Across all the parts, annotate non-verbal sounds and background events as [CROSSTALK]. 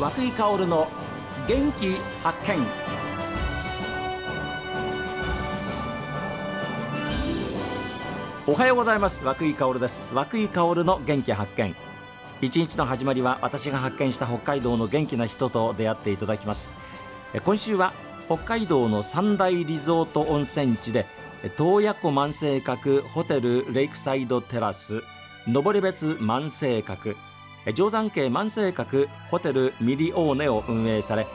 和久井薫の元気発見。おはようございます。和久井薫です。和久井薫の元気発見。一日の始まりは私が発見した北海道の元気な人と出会っていただきます。今週は北海道の三大リゾート温泉地で洞爺湖万世閣ホテルレイクサイドテラス登別万世閣定山渓万世閣ホテルミリオーネを運営され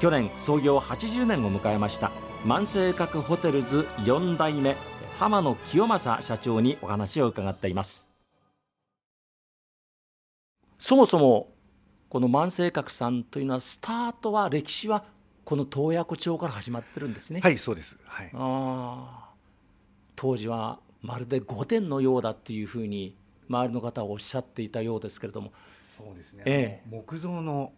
去年創業80年を迎えました。万世閣ホテルズ4代目浜野清正社長にお話を伺っています。そもそもこの万世閣さんというのはスタートは歴史はこの洞爺湖町から始まってるんですね。はいそうです、はい、あ当時はまるで御殿のようだっていうふうに周りの方はおっしゃっていたようですけれども。そうですね、ええ、木造の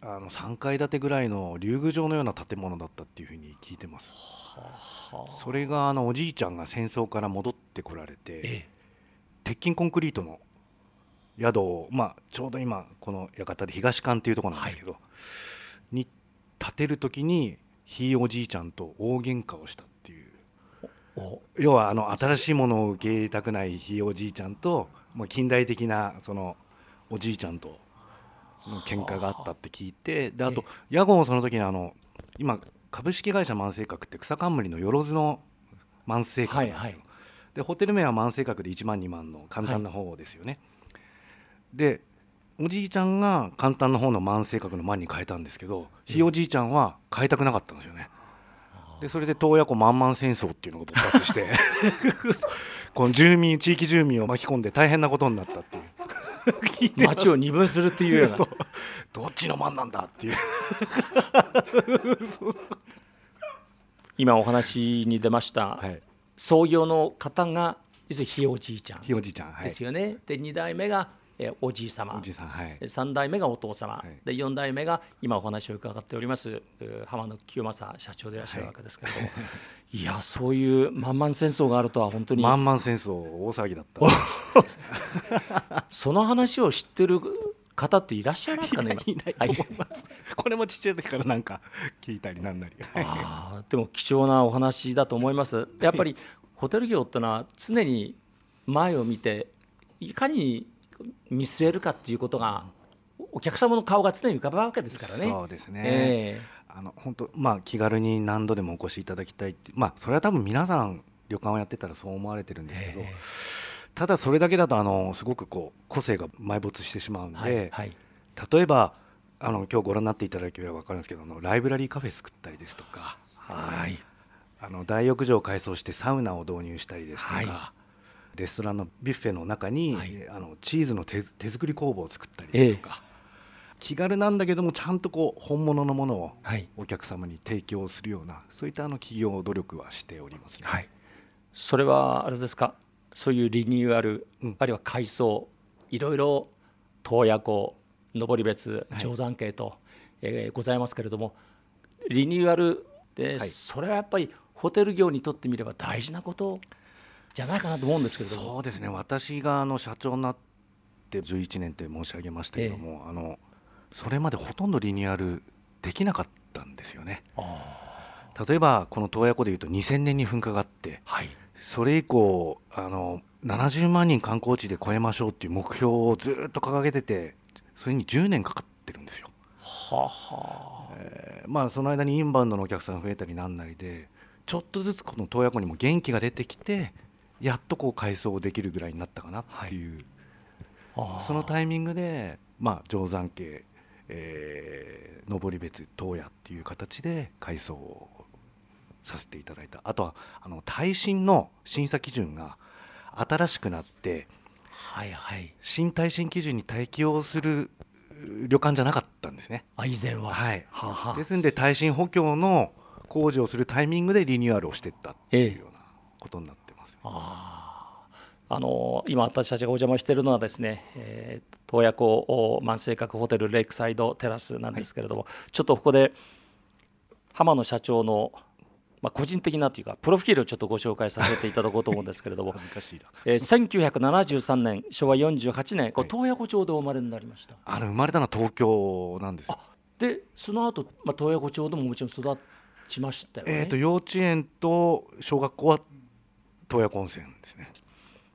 あの3階建てぐらいの竜宮城のような建物だったっていうふうに聞いてます。はあ、それがあのおじいちゃんが戦争から戻ってこられて、ええ、鉄筋コンクリートの宿を、まあ、ちょうど今この館で東館っていうところなんですけど、はい、に建てる時にひいおじいちゃんと大喧嘩をしたっていう。要はあの新しいものを受け入れたくないひいおじいちゃんともう近代的なそのおじいちゃんとの喧嘩があったって聞いてであと屋号もその時にあの今株式会社万世閣って草冠のよろずの万世閣なんですよ、はいはい、でホテル名は万世閣で1万2万の簡単な方ですよね、はい、でおじいちゃんが簡単な方の万世閣の万に変えたんですけどひいおじいちゃんは変えたくなかったんですよね。でそれで洞爺湖満々戦争っていうのが勃発して [LAUGHS] この住民地域住民を巻き込んで大変なことになったっていう。[LAUGHS] 町を二分するっていうような。どっちの番なんだっていう。[LAUGHS] 今お話に出ました、はい、創業の方が要するにひいおじいちゃんですよね、はい、で2代目がえおじい様。おじいさん、はい、3代目がお父様、はい、で4代目が今お話を伺っております浜野清正社長でいらっしゃるわけですけれども、は [LAUGHS] い、いやそういう満々戦争があるとは本当に。満々戦争大騒ぎだった。その話を知ってる方っていらっしゃいますかねいないと思います、これもちっちゃい時からなんか聞いたりなんなり。あでも貴重なお話だと思います。やっぱりホテル業ってのは常に前を見ていかに見据えるかっていうことがお客様の顔が常に浮かぶわけですからね。そうですね、えー、あの本当まあ気軽に何度でもお越しいただきたいってまあそれは多分皆さん旅館をやってたらそう思われてるんですけど、えー、ただそれだけだとあのすごくこう個性が埋没してしまうんで、はいはい、例えばあの今日ご覧になっていただければ分かるんですけどあのライブラリーカフェ作ったりですとか、はい、あの大浴場を改装してサウナを導入したりですとか。はい。レストランのビュッフェの中に、はい、あのチーズの手手作り工房を作ったりですとか、えー、気軽なんだけどもちゃんとこう本物のものをお客様に提供するような、はい、そういったあの企業努力はしております、ね、はい、それはあれですか？そういうリニューアル、うん、あるいは改装いろいろ洞爺湖登別定山渓と、はい、えー、ございますけれどもリニューアルで、それはやっぱりホテル業にとってみれば大事なことじゃないかなと思うんですけれども。そうですね。私があの社長になって11年って申し上げましたけども、ええ、あのそれまでほとんどリニューアルできなかったんですよね。例えばこの洞爺湖でいうと2000年に噴火があって、はい、それ以降あの70万人観光地で超えましょうっていう目標をずっと掲げててそれに10年かかってるんですよ。ははえー、まあその間にインバウンドのお客さん増えたりなんなりでちょっとずつこの洞爺湖にも元気が出てきてやっとこう改装できるぐらいになったかなっていう、はい、そのタイミングで、まあ、定山渓、えー、登別東野っていう形で改装をさせていただいた。あとはあの耐震の審査基準が新しくなって、はいはい、新耐震基準に適応する旅館じゃなかったんですね。あ以前は、はい。ははですので耐震補強の工事をするタイミングでリニューアルをしていったっていうようなことになってああの今私たちがお邪魔しているのはですね、えー、洞爺湖万世閣ホテルレイクサイドテラスなんですけれども、はい、ちょっとここで浜野社長のまあ、個人的なというかプロフィールをちょっとご紹介させていただこうと思うんですけれども [LAUGHS] えー、1973年昭和48年洞爺湖町でお生まれになりました。あの生まれたのは東京なんですでその後、まあ洞爺湖町でももちろん育ちましたよね。えー、と幼稚園と小学校は洞爺湖温泉ですね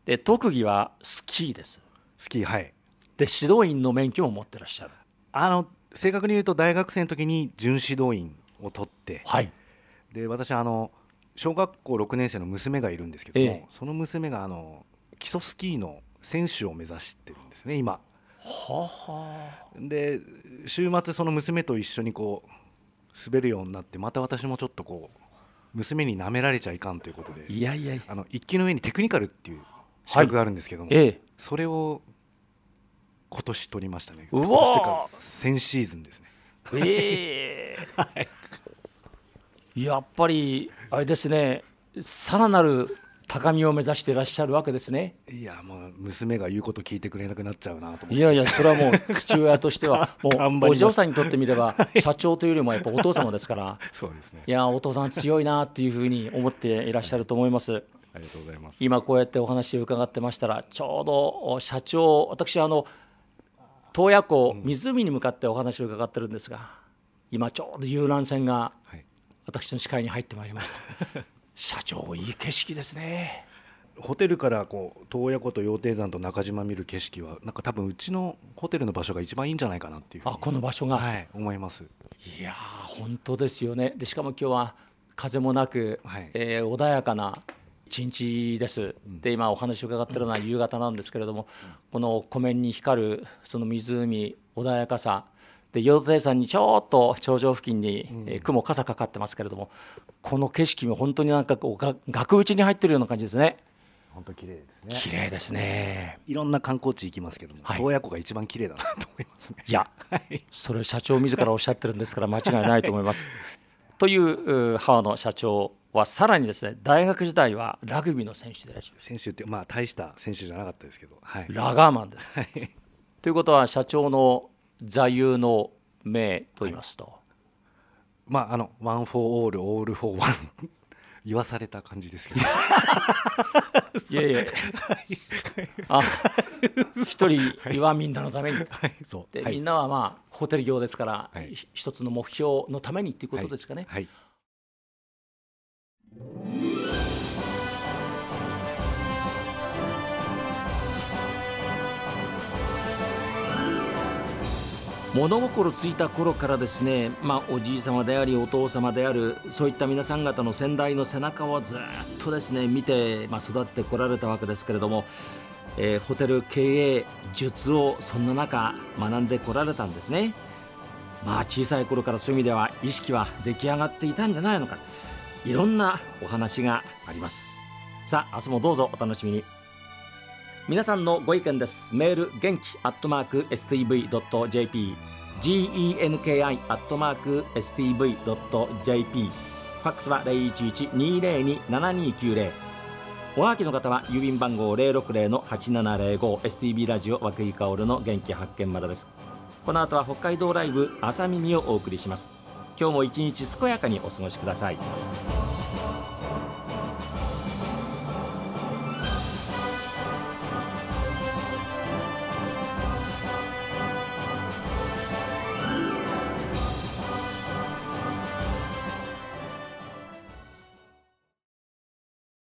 で特技はスキーです。スキーはいで指導員の免許も持ってらっしゃる。あの正確に言うと大学生の時に準指導員を取ってはい。で私あの小学校6年生の娘がいるんですけども、ええその娘があの基礎スキーの選手を目指してるんですね今はは。で週末その娘と一緒にこう滑るようになってまた私もちょっとこう娘に舐められちゃいかんということでいやいやいや。あの一級の上にテクニカルっていう資格があるんですけども、ええ。それを今年取りましたね。うわー。今年か先シーズンですね。ええ。やっぱりあれですね。さらなる高みを目指していらっしゃるわけですね。いやもう娘が言うこと聞いてくれなくなっちゃうなと思って。いやいやそれはもう父親としては [LAUGHS] もうお嬢さんにとってみれば社長というよりもやっぱお父様ですから。そうですね。いやお父さん強いなっていうふうに思っていらっしゃると思いますありがとうございます。今こうやってお話を伺ってましたらちょうど社長私あの洞爺湖湖に向かってお話を伺ってるんですが今ちょうど遊覧船がはい。私の視界に入ってまいりました。[LAUGHS] 社長いい景色ですね。ホテルからこう洞爺湖と羊蹄山と中島見る景色はなんか多分うちのホテルの場所が一番いいんじゃないかなっていうあこの場所が、はい思います。い、やー本当ですよね。でしかも今日は風もなく、はい。えー穏やかな一日です、で今お話を伺ってるのは夕方なんですけれども、この湖面に光るその湖穏やかさ。で羊蹄山にちょっと頂上付近に、えー雲傘かかってますけれどもこの景色も本当になんかこうが額縁に入ってるような感じですね。本当綺麗ですね。綺麗ですね。いろんな観光地行きますけども、はい。洞爺湖が一番綺麗だなと思いますね。いやはい。それ社長自らおっしゃってるんですから間違いないと思います。[LAUGHS] というう浜野社長はさらにですね大学時代はラグビーの選手でいらっしゃ選手ってまあ大した選手じゃなかったですけど。はい。るラガーマンです。はい。ということは社長の座右の銘と言いますと、まああの One for all all for one [LAUGHS] 言わされた感じですけど。[LAUGHS] いやいやあ一人はみんなのために。はい。そう。で、はい。みんなはまあホテル業ですから、はい。ひ一つの目標のためにっていうことですかね。はい物心ついた頃からですね、まあ、おじい様でありお父様であるそういった皆さん方の先代の背中をずっとですね見て、まあ、育ってこられたわけですけれども、えーホテル経営術をそんな中学んでこられたんですね。まあ小さい頃からそういう意味では意識は出来上がっていたんじゃないのか。いろんなお話があります。さあ明日もどうぞお楽しみに。皆さんのご意見です。メール元気アットマーク STV.jp genki アットマーク STV.jp ファックスは0112027290おはがきの方は郵便番号060-8705 STB ラジオ和久井薫の元気発見までです。この後は北海道ライブ朝耳をお送りします。今日も一日健やかにお過ごしください。